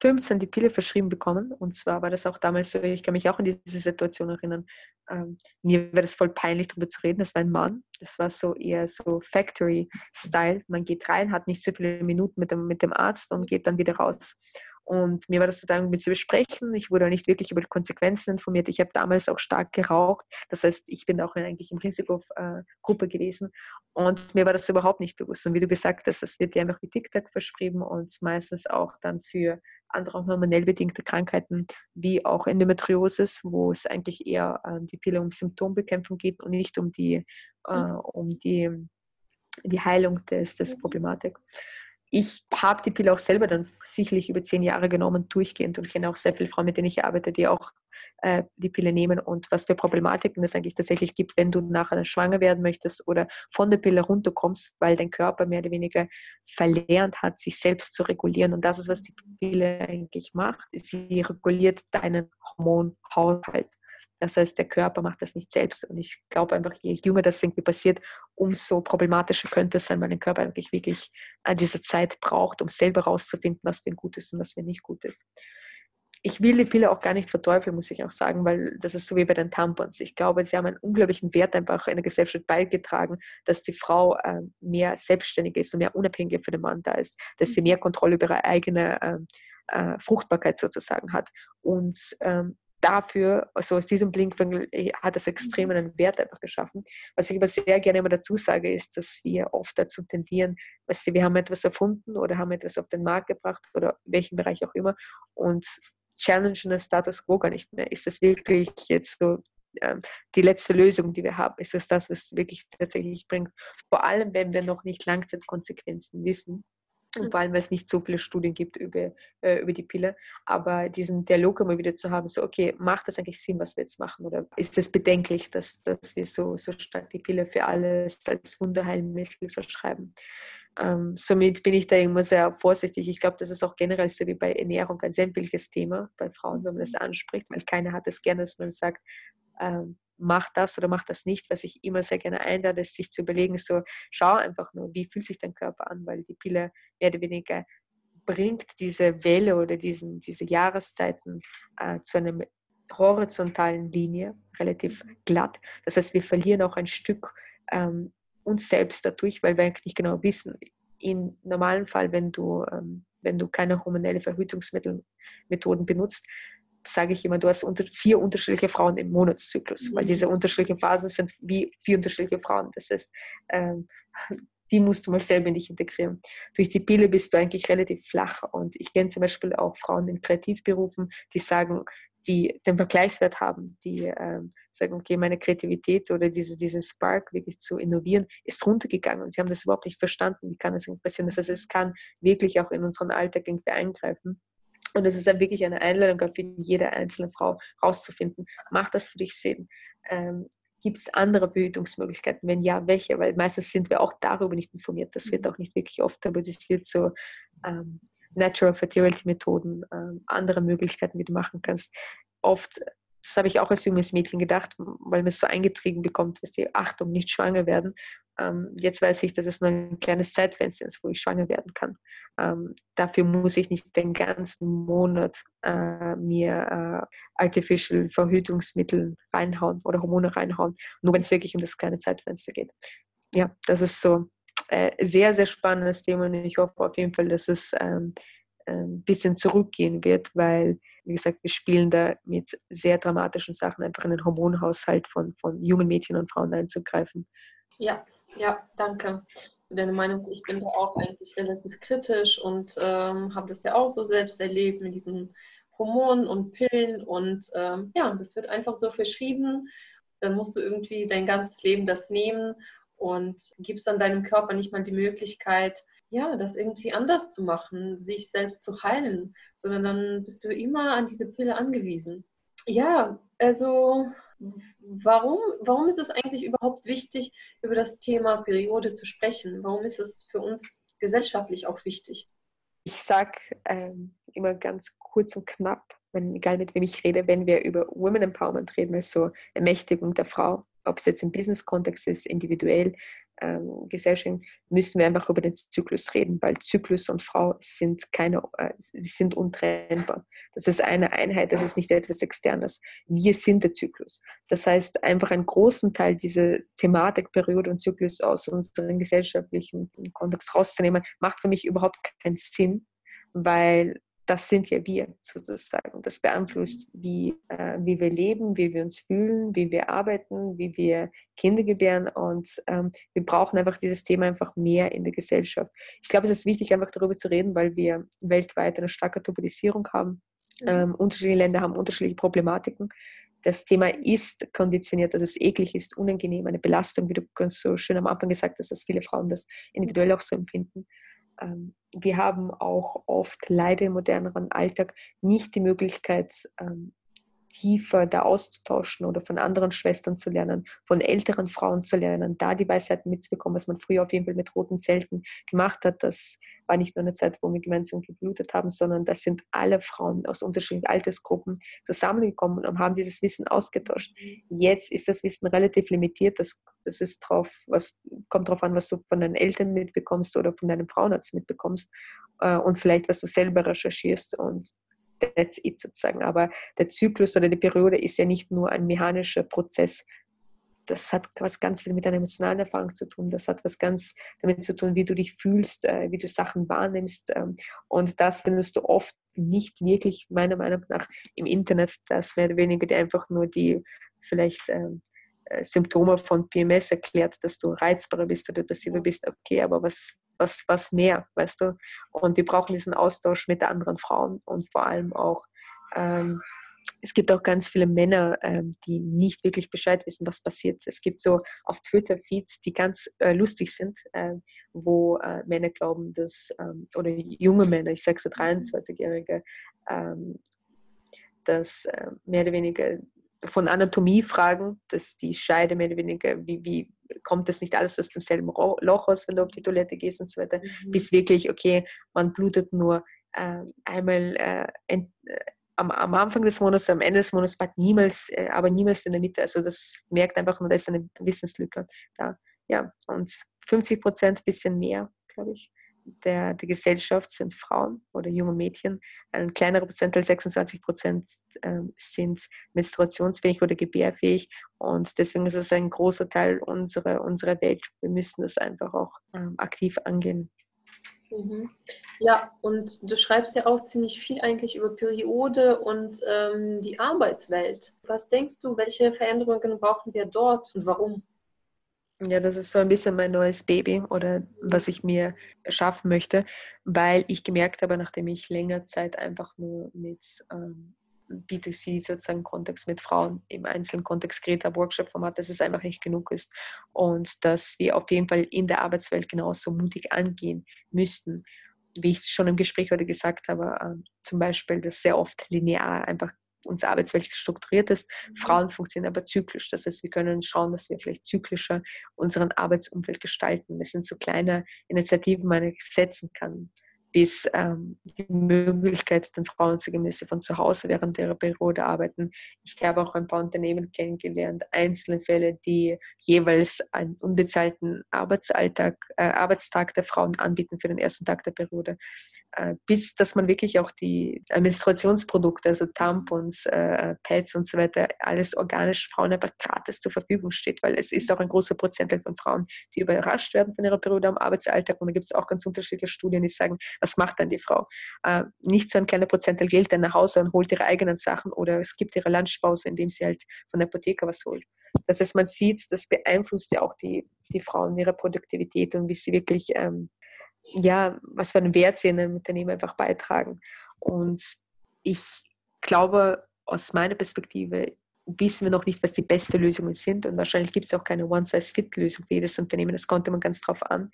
15 die Pille verschrieben bekommen. Und zwar war das auch damals so, ich kann mich auch an diese Situation erinnern. Ähm, mir wäre das voll peinlich, darüber zu reden. Das war ein Mann. Das war so eher so Factory-Style. Man geht rein, hat nicht so viele Minuten mit dem, mit dem Arzt und geht dann wieder raus. Und mir war das total mit zu besprechen. Ich wurde auch nicht wirklich über die Konsequenzen informiert. Ich habe damals auch stark geraucht. Das heißt, ich bin auch eigentlich im Risikogruppe gewesen. Und mir war das überhaupt nicht bewusst. Und wie du gesagt hast, es wird ja einfach wie TikTok verschrieben und meistens auch dann für andere hormonell bedingte Krankheiten wie auch Endometriosis, wo es eigentlich eher äh, die Pille um Symptombekämpfung geht und nicht um die, äh, um die, die Heilung des, des mhm. Problematik ich habe die Pille auch selber dann sicherlich über zehn Jahre genommen, durchgehend und kenne auch sehr viele Frauen, mit denen ich arbeite, die auch äh, die Pille nehmen und was für Problematiken es eigentlich tatsächlich gibt, wenn du nachher schwanger werden möchtest oder von der Pille runterkommst, weil dein Körper mehr oder weniger verlernt hat, sich selbst zu regulieren. Und das ist, was die Pille eigentlich macht. Sie reguliert deinen Hormonhaushalt. Das heißt, der Körper macht das nicht selbst. Und ich glaube einfach, je jünger das irgendwie passiert, umso problematischer könnte es sein, weil der Körper eigentlich wirklich an dieser Zeit braucht, um selber herauszufinden, was für ein Gutes und was für nicht gut ist. Ich will die Pille auch gar nicht verteufeln, muss ich auch sagen, weil das ist so wie bei den Tampons. Ich glaube, sie haben einen unglaublichen Wert einfach in der Gesellschaft beigetragen, dass die Frau äh, mehr selbstständig ist und mehr unabhängig für den Mann da ist, dass sie mehr Kontrolle über ihre eigene äh, äh, Fruchtbarkeit sozusagen hat. Und ähm, dafür, also aus diesem Blinkwinkel äh, hat es extrem mhm. einen Wert einfach geschaffen. Was ich aber sehr gerne immer dazu sage, ist, dass wir oft dazu tendieren, weißt du, wir haben etwas erfunden oder haben etwas auf den Markt gebracht oder in welchem Bereich auch immer und challengen den Status quo gar nicht mehr. Ist das wirklich jetzt so ähm, die letzte Lösung, die wir haben? Ist das das, was wirklich tatsächlich bringt? Vor allem, wenn wir noch nicht Langzeitkonsequenzen wissen und vor allem, weil es nicht so viele Studien gibt über, äh, über die Pille. Aber diesen Dialog immer wieder zu haben, so, okay, macht das eigentlich Sinn, was wir jetzt machen? Oder ist es bedenklich, dass, dass wir so, so stark die Pille für alles als Wunderheilmittel verschreiben? Ähm, somit bin ich da immer sehr vorsichtig. Ich glaube, das ist auch generell so wie bei Ernährung ein sehr williges Thema bei Frauen, wenn man das anspricht, weil keiner hat es gerne, dass man sagt, ähm, mach das oder mach das nicht. Was ich immer sehr gerne einlade, ist sich zu überlegen, so schau einfach nur, wie fühlt sich dein Körper an, weil die Pille mehr oder weniger bringt diese Welle oder diesen, diese Jahreszeiten äh, zu einer horizontalen Linie, relativ glatt. Das heißt, wir verlieren auch ein Stück ähm, uns selbst dadurch, weil wir eigentlich nicht genau wissen, im normalen Fall, wenn du, ähm, wenn du keine hormonelle Verhütungsmethoden benutzt, sage ich immer, du hast unter, vier unterschiedliche Frauen im Monatszyklus, mhm. weil diese unterschiedlichen Phasen sind wie vier unterschiedliche Frauen. Das heißt, ähm, die musst du mal selber in dich integrieren. Durch die Pille bist du eigentlich relativ flach und ich kenne zum Beispiel auch Frauen in Kreativberufen, die sagen, die den Vergleichswert haben, die ähm, sagen, okay, meine Kreativität oder diese, diesen Spark wirklich zu innovieren, ist runtergegangen und sie haben das überhaupt nicht verstanden, wie kann das passieren. Das heißt, es kann wirklich auch in unseren Alltag irgendwie eingreifen. Und es ist dann wirklich eine Einladung für jede einzelne Frau rauszufinden, macht das für dich Sinn? Ähm, Gibt es andere Behütungsmöglichkeiten? Wenn ja, welche? Weil meistens sind wir auch darüber nicht informiert. Das wird mhm. auch nicht wirklich oft tabuisiert, so ähm, Natural Fertility Methoden, ähm, andere Möglichkeiten, wie du machen kannst. Oft das habe ich auch als junges Mädchen gedacht, weil man es so eingetrieben bekommt, dass die Achtung, nicht schwanger werden. Ähm, jetzt weiß ich, dass es nur ein kleines Zeitfenster ist, wo ich schwanger werden kann. Ähm, dafür muss ich nicht den ganzen Monat äh, mir äh, artificial Verhütungsmittel reinhauen oder Hormone reinhauen, nur wenn es wirklich um das kleine Zeitfenster geht. Ja, das ist so äh, sehr, sehr spannendes Thema und ich hoffe auf jeden Fall, dass es ähm, ein bisschen zurückgehen wird, weil wie gesagt, wir spielen da mit sehr dramatischen Sachen einfach in den Hormonhaushalt von, von jungen Mädchen und Frauen einzugreifen. Ja, ja, danke für deine Meinung. Ich bin da auch eigentlich relativ kritisch und ähm, habe das ja auch so selbst erlebt mit diesen Hormonen und Pillen und ähm, ja, das wird einfach so verschrieben. Dann musst du irgendwie dein ganzes Leben das nehmen und gibst dann deinem Körper nicht mal die Möglichkeit, ja, das irgendwie anders zu machen, sich selbst zu heilen, sondern dann bist du immer an diese Pille angewiesen. Ja, also warum, warum ist es eigentlich überhaupt wichtig, über das Thema Periode zu sprechen? Warum ist es für uns gesellschaftlich auch wichtig? Ich sage ähm, immer ganz kurz und knapp, wenn, egal mit wem ich rede, wenn wir über Women Empowerment reden, also Ermächtigung der Frau, ob es jetzt im Business-Kontext ist, individuell, ähm, Gesellschaft, müssen wir einfach über den Zyklus reden, weil Zyklus und Frau sind keine, äh, sind untrennbar. Das ist eine Einheit, das ist nicht etwas Externes. Wir sind der Zyklus. Das heißt, einfach einen großen Teil dieser Thematik, Periode und Zyklus aus unserem gesellschaftlichen Kontext rauszunehmen, macht für mich überhaupt keinen Sinn, weil das sind ja wir sozusagen. Das beeinflusst, wie, äh, wie wir leben, wie wir uns fühlen, wie wir arbeiten, wie wir Kinder gebären. Und ähm, wir brauchen einfach dieses Thema einfach mehr in der Gesellschaft. Ich glaube, es ist wichtig, einfach darüber zu reden, weil wir weltweit eine starke Turbulisierung haben. Mhm. Ähm, unterschiedliche Länder haben unterschiedliche Problematiken. Das Thema ist konditioniert, dass es eklig ist, unangenehm, eine Belastung, wie du ganz so schön am Anfang gesagt hast, dass viele Frauen das individuell auch so empfinden. Ähm, wir haben auch oft leider im moderneren Alltag nicht die Möglichkeit, ähm, tiefer da auszutauschen oder von anderen Schwestern zu lernen, von älteren Frauen zu lernen, da die Weisheiten mitzubekommen, was man früher auf jeden Fall mit roten Zelten gemacht hat. Das war nicht nur eine Zeit, wo wir gemeinsam geblutet haben, sondern das sind alle Frauen aus unterschiedlichen Altersgruppen zusammengekommen und haben dieses Wissen ausgetauscht. Jetzt ist das Wissen relativ limitiert. Das, das ist drauf, was, kommt darauf an, was du von deinen Eltern mitbekommst oder von deinem Frauenarzt mitbekommst äh, und vielleicht, was du selber recherchierst und that's it sozusagen. Aber der Zyklus oder die Periode ist ja nicht nur ein mechanischer Prozess. Das hat was ganz viel mit deiner emotionalen Erfahrung zu tun. Das hat was ganz damit zu tun, wie du dich fühlst, äh, wie du Sachen wahrnimmst. Ähm, und das findest du oft nicht wirklich, meiner Meinung nach, im Internet. Das wäre weniger die einfach nur die vielleicht ähm, äh, Symptome von PMS erklärt, dass du reizbarer bist oder passiver bist. Okay, aber was was, was mehr, weißt du? Und wir brauchen diesen Austausch mit anderen Frauen und vor allem auch, ähm, es gibt auch ganz viele Männer, ähm, die nicht wirklich Bescheid wissen, was passiert. Es gibt so auf Twitter Feeds, die ganz äh, lustig sind, äh, wo äh, Männer glauben, dass, ähm, oder junge Männer, ich sage so 23-Jährige, ähm, dass äh, mehr oder weniger von Anatomie fragen, dass die Scheide mehr oder weniger, wie, wie kommt das nicht alles aus demselben Loch aus, wenn du auf die Toilette gehst und so weiter, mhm. bis wirklich, okay, man blutet nur äh, einmal äh, ent, äh, am, am, Anfang des Monats, am Ende des Monats, aber niemals, äh, aber niemals in der Mitte. Also das merkt einfach nur, da ist eine Wissenslücke da. Ja, und 50 Prozent, bisschen mehr, glaube ich der, der Gesellschaft sind Frauen oder junge Mädchen. Ein kleinerer Prozentteil, 26 Prozent, äh, sind menstruationsfähig oder gebärfähig. Und deswegen ist es ein großer Teil unserer, unserer Welt. Wir müssen das einfach auch ähm, aktiv angehen. Mhm. Ja, und du schreibst ja auch ziemlich viel eigentlich über Periode und ähm, die Arbeitswelt. Was denkst du, welche Veränderungen brauchen wir dort und warum? Ja, das ist so ein bisschen mein neues Baby oder was ich mir schaffen möchte, weil ich gemerkt habe, nachdem ich länger Zeit einfach nur mit ähm, B2C sozusagen Kontext mit Frauen im einzelnen Kontext geredet habe, Workshop-Format, dass es einfach nicht genug ist und dass wir auf jeden Fall in der Arbeitswelt genauso mutig angehen müssten. Wie ich schon im Gespräch heute gesagt habe, äh, zum Beispiel, dass sehr oft linear einfach unsere Arbeitswelt strukturiert ist. Mhm. Frauen funktionieren aber zyklisch. Das heißt, wir können schauen, dass wir vielleicht zyklischer unseren Arbeitsumfeld gestalten. Das sind so kleine Initiativen, die man setzen kann bis ähm, die Möglichkeit den Frauen zu sie von zu Hause während ihrer Periode arbeiten. Ich habe auch ein paar Unternehmen kennengelernt, einzelne Fälle, die jeweils einen unbezahlten Arbeitsalltag, äh, Arbeitstag der Frauen anbieten für den ersten Tag der Periode, äh, bis dass man wirklich auch die Menstruationsprodukte, also Tampons, äh, Pads und so weiter, alles organisch Frauen einfach gratis zur Verfügung steht, weil es ist auch ein großer Prozentteil von Frauen, die überrascht werden von ihrer Periode am Arbeitsalltag und da gibt es auch ganz unterschiedliche Studien, die sagen, was macht dann die Frau? Äh, nicht so ein kleiner Prozentteil geht dann nach Hause und holt ihre eigenen Sachen oder es gibt ihre Lunchpause, indem sie halt von der Apotheke was holt. Das heißt, man sieht, das beeinflusst ja auch die, die Frauen, ihre Produktivität und wie sie wirklich, ähm, ja, was für einen Wert sie in einem Unternehmen einfach beitragen. Und ich glaube, aus meiner Perspektive wissen wir noch nicht, was die beste Lösungen sind und wahrscheinlich gibt es auch keine One-Size-Fit-Lösung für jedes Unternehmen. Das konnte man ganz drauf an.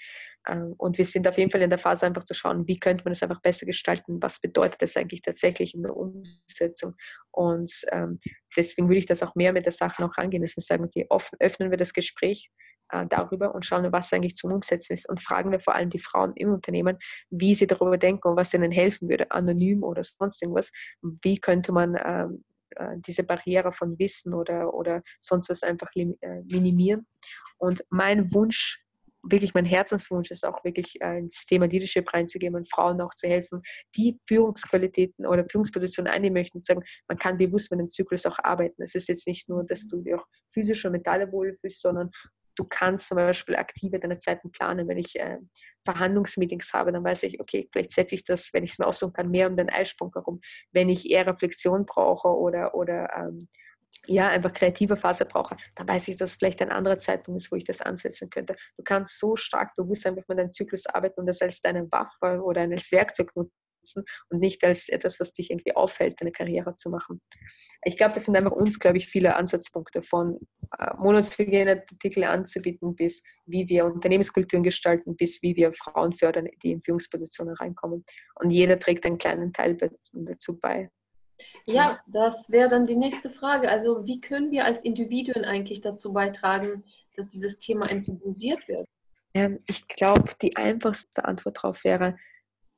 Ähm, und wir sind auf jeden Fall in der Phase einfach zu schauen, wie könnte man es einfach besser gestalten, was bedeutet das eigentlich tatsächlich in der Umsetzung. Und ähm, deswegen würde ich das auch mehr mit der Sache noch angehen, dass wir sagen, okay, offen, öffnen wir das Gespräch äh, darüber und schauen, was eigentlich zum Umsetzen ist und fragen wir vor allem die Frauen im Unternehmen, wie sie darüber denken und was ihnen helfen würde, anonym oder sonst irgendwas. Wie könnte man ähm, äh, diese Barriere von Wissen oder, oder sonst was einfach äh, minimieren. Und mein Wunsch, wirklich mein Herzenswunsch ist auch wirklich äh, ins Thema Leadership reinzugeben und Frauen auch zu helfen, die Führungsqualitäten oder Führungspositionen einnehmen möchten sagen, man kann bewusst mit dem Zyklus auch arbeiten. Es ist jetzt nicht nur, dass du dich auch physisch und mental wohlfühlst, sondern du kannst zum Beispiel aktive deine Zeiten planen. Wenn ich äh, Verhandlungsmeetings habe, dann weiß ich, okay, vielleicht setze ich das, wenn ich es mir aussuchen kann, mehr um den Eisprung herum. Wenn ich eher Reflexion brauche oder, oder ähm, ja, einfach kreative Phase brauche, dann weiß ich, dass es vielleicht ein anderer Zeitpunkt ist, wo ich das ansetzen könnte. Du kannst so stark bewusst einfach mit deinem Zyklus arbeiten und das als deine Waffe oder als Werkzeug nutzen und nicht als etwas, was dich irgendwie auffällt, eine Karriere zu machen. Ich glaube, das sind einfach uns, glaube ich, viele Ansatzpunkte von äh, Monatshygiene-Artikel anzubieten, bis wie wir Unternehmenskulturen gestalten, bis wie wir Frauen fördern, die in Führungspositionen reinkommen. Und jeder trägt einen kleinen Teil dazu bei. Ja, das wäre dann die nächste Frage. Also wie können wir als Individuen eigentlich dazu beitragen, dass dieses Thema enttabuisiert wird? Ich glaube, die einfachste Antwort darauf wäre,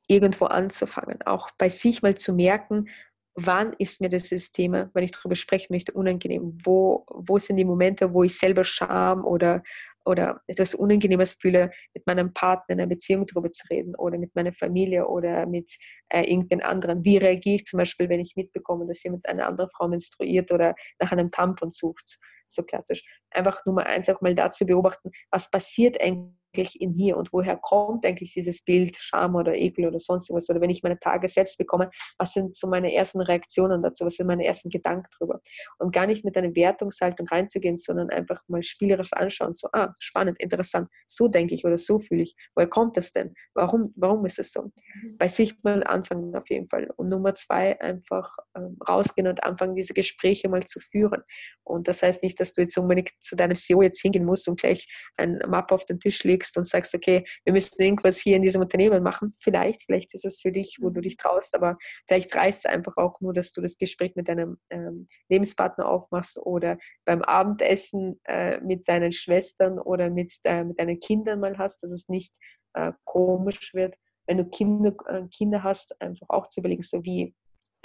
irgendwo anzufangen, auch bei sich mal zu merken, wann ist mir dieses Thema, wenn ich darüber sprechen möchte, unangenehm? Wo, wo sind die Momente, wo ich selber Scham oder, oder etwas Unangenehmes fühle, mit meinem Partner in einer Beziehung darüber zu reden oder mit meiner Familie oder mit äh, irgendeinen anderen? Wie reagiere ich zum Beispiel, wenn ich mitbekomme, dass jemand eine andere Frau menstruiert oder nach einem Tampon sucht? So klassisch. Einfach Nummer eins auch mal dazu beobachten, was passiert eigentlich eigentlich in mir und woher kommt eigentlich dieses Bild Scham oder Ekel oder sonst was oder wenn ich meine Tage selbst bekomme, was sind so meine ersten Reaktionen dazu, was sind meine ersten Gedanken drüber? Und gar nicht mit einer Wertungshaltung reinzugehen, sondern einfach mal spielerisch anschauen, so ah, spannend, interessant, so denke ich oder so fühle ich, woher kommt das denn, warum, warum ist es so? Mhm. Bei sich mal anfangen auf jeden Fall. Und Nummer zwei einfach ähm, rausgehen und anfangen, diese Gespräche mal zu führen. Und das heißt nicht, dass du jetzt unbedingt zu deinem CEO jetzt hingehen musst und gleich ein Map auf den Tisch legst legst und sagst, okay, wir müssen irgendwas hier in diesem Unternehmen machen. Vielleicht, vielleicht ist es für dich, wo du dich traust, aber vielleicht reicht es einfach auch nur, dass du das Gespräch mit deinem ähm, Lebenspartner aufmachst oder beim Abendessen äh, mit deinen Schwestern oder mit, äh, mit deinen Kindern mal hast, dass es nicht äh, komisch wird. Wenn du Kinder, äh, Kinder hast, einfach auch zu überlegen, so wie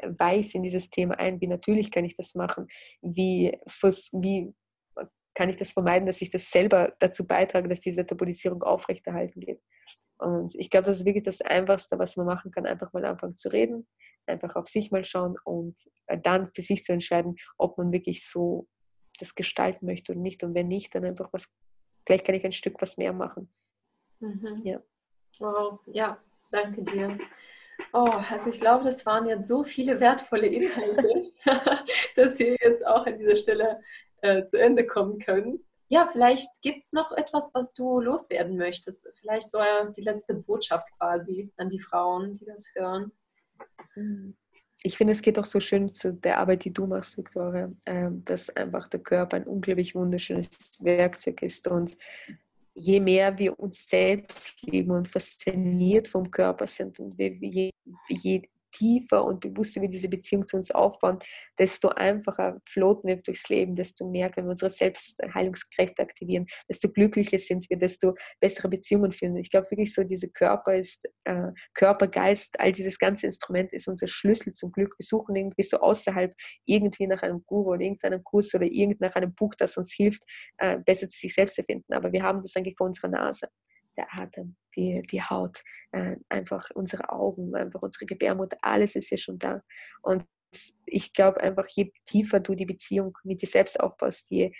weiß in dieses Thema ein, wie natürlich kann ich das machen, wie, wie kann ich das vermeiden, dass ich das selber dazu beitrage, dass diese Tabuisierung aufrechterhalten geht. Und ich glaube, das ist wirklich das Einfachste, was man machen kann, einfach mal anfangen zu reden, einfach auf sich mal schauen und äh, dann für sich zu entscheiden, ob man wirklich so das gestalten möchte oder nicht. Und wenn nicht, dann einfach was, vielleicht kann ich ein Stück was mehr machen. Mhm. Ja. Wow, ja, danke dir. Oh, also ich glaube, das waren jetzt so viele wertvolle Inhalte, dass wir jetzt auch an dieser Stelle äh, zu Ende kommen können. Ja, vielleicht gibt es noch etwas, was du loswerden möchtest. Vielleicht so die letzte Botschaft quasi an die Frauen, die das hören. Ich finde, es geht auch so schön zu der Arbeit, die du machst, Victoria, ähm, dass einfach der Körper ein unglaublich wunderschönes Werkzeug ist. Und je mehr wir uns selbst lieben und fasziniert vom Körper sind und je, je tiefer und bewusster wir diese Beziehung zu uns aufbauen, desto einfacher floaten wir durchs Leben, desto mehr können wir unsere Selbstheilungskräfte aktivieren, desto glücklicher sind wir, desto bessere Beziehungen führen. Ich glaube wirklich so, dieser Körper ist, äh, Körper, Geist, all dieses ganze Instrument ist unser Schlüssel zum Glück. Wir suchen irgendwie so außerhalb irgendwie nach einem Guru oder irgendeinem Kurs oder irgend nach einem Buch, das uns hilft, äh, besser zu sich selbst zu finden. Aber wir haben das eigentlich vor unserer Nase der Atem, die, die Haut, äh, einfach unsere Augen, einfach unsere Gebärmutter, alles ist ja schon da. Und ich glaube einfach, je tiefer du die Beziehung mit dir selbst aufbaust, je,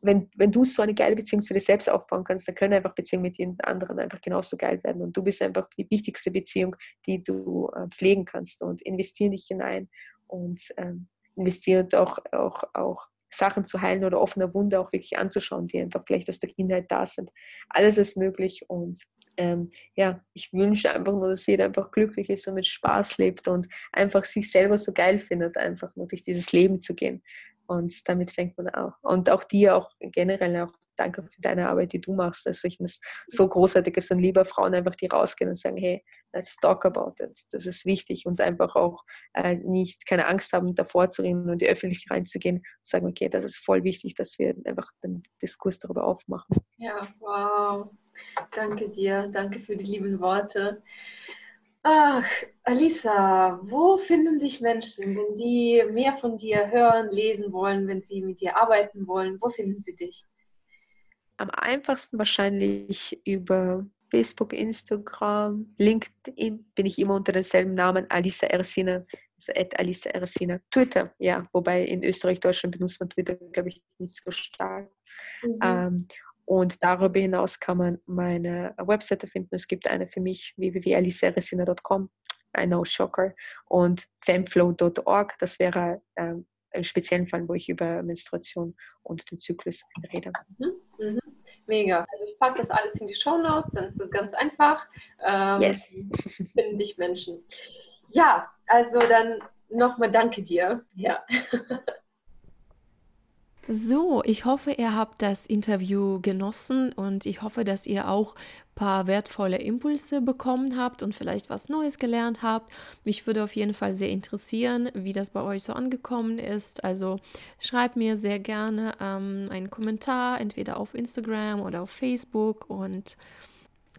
wenn, wenn du so eine geile Beziehung zu dir selbst aufbauen kannst, dann können einfach Beziehungen mit den anderen einfach genauso geil werden. Und du bist einfach die wichtigste Beziehung, die du äh, pflegen kannst. Und investiere dich hinein und ähm, investiere auch, auch, auch Sachen zu heilen oder offene Wunde auch wirklich anzuschauen, die einfach vielleicht aus der Kindheit da sind. Alles ist möglich und ähm, ja, ich wünsche einfach nur, dass jeder einfach glücklich ist und mit Spaß lebt und einfach sich selber so geil findet, einfach durch dieses Leben zu gehen. Und damit fängt man auch. Und auch dir auch generell auch danke für deine Arbeit, die du machst. Also ich finde es so großartig, dass dann lieber Frauen einfach die rausgehen und sagen, hey, let's talk about it. Das ist wichtig und einfach auch äh, nicht keine Angst haben, davor zu reden und die Öffentlichkeit reinzugehen und sagen, okay, das ist voll wichtig, dass wir einfach den Diskurs darüber aufmachen. Ja, wow. Danke dir. Danke für die lieben Worte. Ach, Alisa, wo finden sich Menschen, wenn die mehr von dir hören, lesen wollen, wenn sie mit dir arbeiten wollen? Wo finden sie dich? Am einfachsten wahrscheinlich über Facebook, Instagram, LinkedIn bin ich immer unter demselben Namen Alisa Ersina, also at Alisa Ersina. Twitter, ja, wobei in Österreich, Deutschland benutzt man Twitter, glaube ich, nicht so stark. Mhm. Ähm, und darüber hinaus kann man meine Webseite finden. Es gibt eine für mich, www.alisaeresina.com, I know shocker, und femflow.org, das wäre ähm, im speziellen Fall, wo ich über Menstruation und den Zyklus rede. Mhm. Mhm. Mega. Also ich packe das alles in die Show Notes, dann ist es ganz einfach. Ähm, yes. Finden dich Menschen. Ja, also dann nochmal danke dir. Ja. So, ich hoffe, ihr habt das Interview genossen und ich hoffe, dass ihr auch ein paar wertvolle Impulse bekommen habt und vielleicht was Neues gelernt habt. Mich würde auf jeden Fall sehr interessieren, wie das bei euch so angekommen ist. Also schreibt mir sehr gerne ähm, einen Kommentar, entweder auf Instagram oder auf Facebook und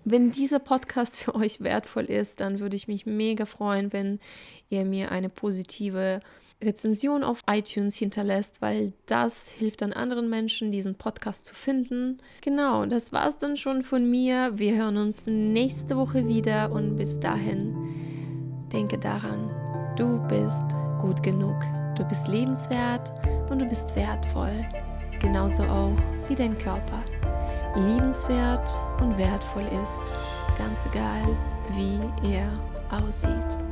wenn dieser Podcast für euch wertvoll ist, dann würde ich mich mega freuen, wenn ihr mir eine positive Rezension auf iTunes hinterlässt, weil das hilft dann anderen Menschen, diesen Podcast zu finden. Genau, das war es dann schon von mir. Wir hören uns nächste Woche wieder und bis dahin denke daran, du bist gut genug, du bist lebenswert und du bist wertvoll, genauso auch wie dein Körper. Liebenswert und wertvoll ist, ganz egal, wie er aussieht.